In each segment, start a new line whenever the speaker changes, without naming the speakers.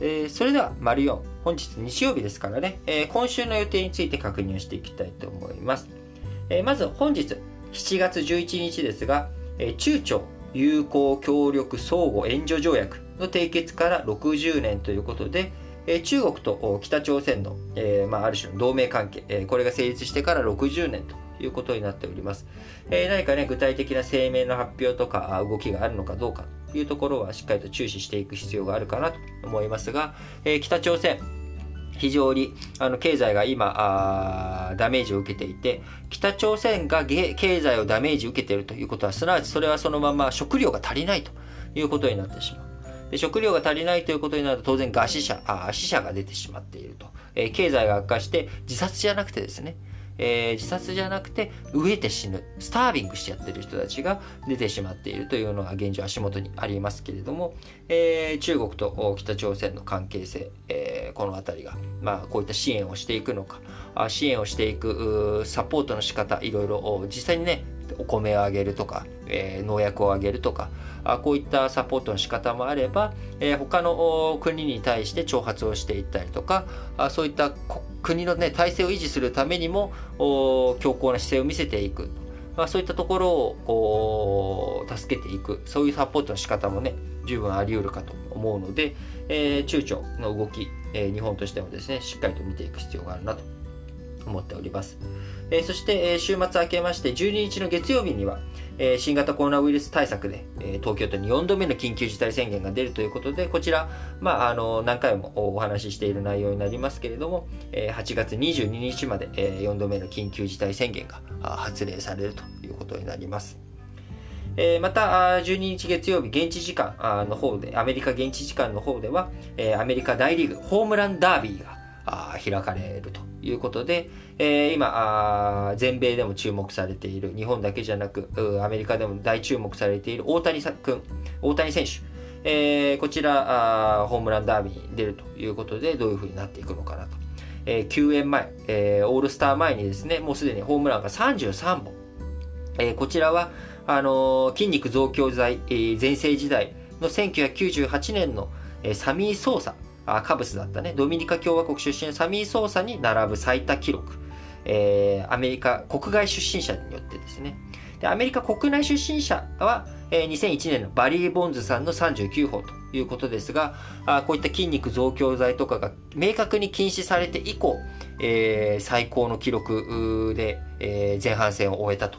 えー、それでは、丸4、本日日曜日ですからね、えー、今週の予定について確認をしていきたいと思います。えー、まず本日、7月11日ですが、え中朝友好協力相互援助条約の締結から60年ということで、え中国と北朝鮮の、えまあ、ある種の同盟関係、えこれが成立してから60年ということになっております。えー、何かね、具体的な声明の発表とか動きがあるのかどうかというところはしっかりと注視していく必要があるかなと思いますが、えー、北朝鮮、非常にあの経済が今あダメージを受けていて北朝鮮が経済をダメージを受けているということはすなわちそれはそのまま食料が足りないということになってしまうで食料が足りないということになると当然餓死者あ死者が出てしまっていると、えー、経済が悪化して自殺じゃなくてですねえー、自殺じゃなくて飢えて死ぬスタービングしちゃってる人たちが出てしまっているというのが現状足元にありますけれども、えー、中国と北朝鮮の関係性、えー、この辺りが、まあ、こういった支援をしていくのか支援をしていくサポートの仕方いろいろ実際にねお米をあげるとか、えー、農薬をあげるとかあこういったサポートの仕方もあれば、えー、他の国に対して挑発をしていったりとかあそういった国国の、ね、体制を維持するためにも強硬な姿勢を見せていく、まあ、そういったところをこう助けていくそういうサポートの仕方もね十分あり得るかと思うので、えー、中朝の動き、えー、日本としてもですねしっかりと見ていく必要があるなと思っております。えー、そして、え、週末明けまして12日の月曜日には、えー、新型コロナウイルス対策で、えー、東京都に4度目の緊急事態宣言が出るということで、こちら、まあ、あの、何回もお話ししている内容になりますけれども、えー、8月22日まで、えー、4度目の緊急事態宣言が発令されるということになります。え、また、12日月曜日、現地時間の方で、アメリカ現地時間の方では、え、アメリカ大リーグホームランダービーが開かれるということで、えー、今全米でも注目されている日本だけじゃなくアメリカでも大注目されている大谷君大谷選手、えー、こちらホームランダービーに出るということでどういうふうになっていくのかなと、えー、休園前、えー、オールスター前にですねもうすでにホームランが33本、えー、こちらはあのー、筋肉増強剤、えー、全盛時代の1998年の、えー、サミー・ソーサあカブスだったね、ドミニカ共和国出身のサミー・ソーサに並ぶ最多記録、えー、アメリカ国外出身者によってですね。でアメリカ国内出身者は、えー、2001年のバリー・ボンズさんの39本ということですが、あこういった筋肉増強剤とかが明確に禁止されて以降、えー、最高の記録で、えー、前半戦を終えたと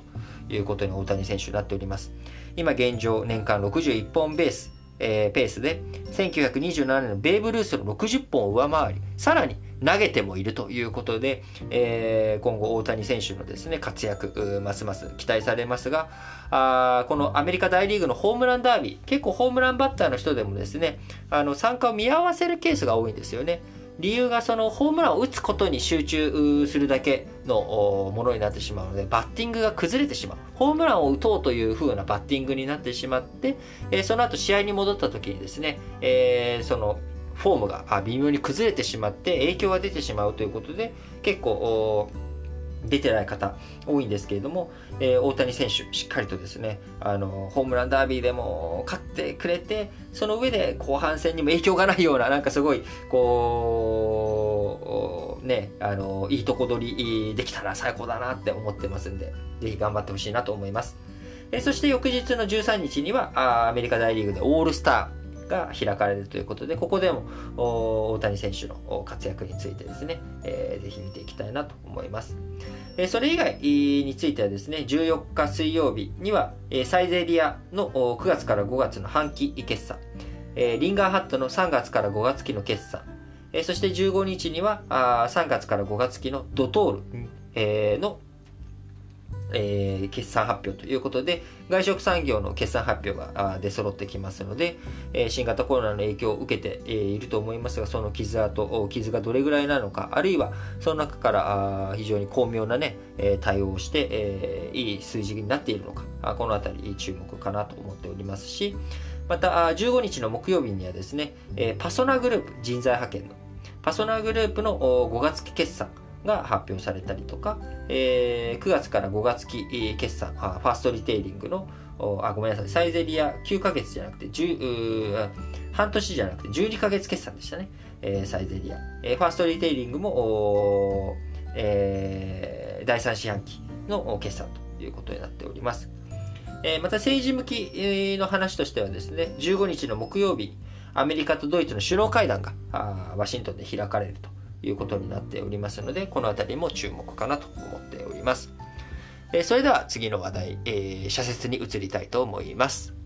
いうことに大谷選手になっております。今現状年間61本ベース、えー、ペースで1927年のベーブ・ルースの60本を上回りさらに投げてもいるということで、えー、今後大谷選手のですね活躍ますます期待されますがあこのアメリカ大リーグのホームランダービー結構ホームランバッターの人でもですねあの参加を見合わせるケースが多いんですよね。理由がそのホームランを打つことに集中するだけのものになってしまうのでバッティングが崩れてしまう。ホームランを打とうという風なバッティングになってしまって、えその後試合に戻った時にですね、え、そのフォームが微妙に崩れてしまって影響が出てしまうということで結構出てない方多いんですけれども、えー、大谷選手しっかりとですねあのホームランダービーでも勝ってくれてその上で後半戦にも影響がないようななんかすごいこうねあのいいとこ取りできたら最高だなって思ってますんでぜひ頑張ってほしいなと思います。えそして翌日の13日にはアメリカ大リーグでオールスターが開かれるということで、ここでも大谷選手の活躍についてですね、えー、ぜひ見ていきたいなと思います。えー、それ以外についてはですね、14日水曜日には、えー、サイゼリアの9月から5月の半期決算、えー、リンガーハットの3月から5月期の決算、えー、そして15日にはあ3月から5月期のドトール、えー、のえー、決算発表ということで、外食産業の決算発表が出揃ってきますので、えー、新型コロナの影響を受けて、えー、いると思いますが、その傷跡、傷がどれぐらいなのか、あるいはその中から非常に巧妙なね、対応をして、えー、いい数字になっているのか、このあたり注目かなと思っておりますし、また15日の木曜日にはですね、パソナグループ人材派遣のパソナグループの5月期決算、が発表されたりとか、えー、9月から5月期決算あ、ファーストリテイリングのあ、ごめんなさい、サイゼリア9ヶ月じゃなくて、10半年じゃなくて12ヶ月決算でしたね、えー、サイゼリア。えー、ファーストリテイリングも、えー、第3四半期の決算ということになっております。えー、また政治向きの話としてはですね、15日の木曜日、アメリカとドイツの首脳会談がワシントンで開かれるということになっておりますので、この辺りも注目かなと思っております。え、それでは次の話題、えー、社説に移りたいと思います。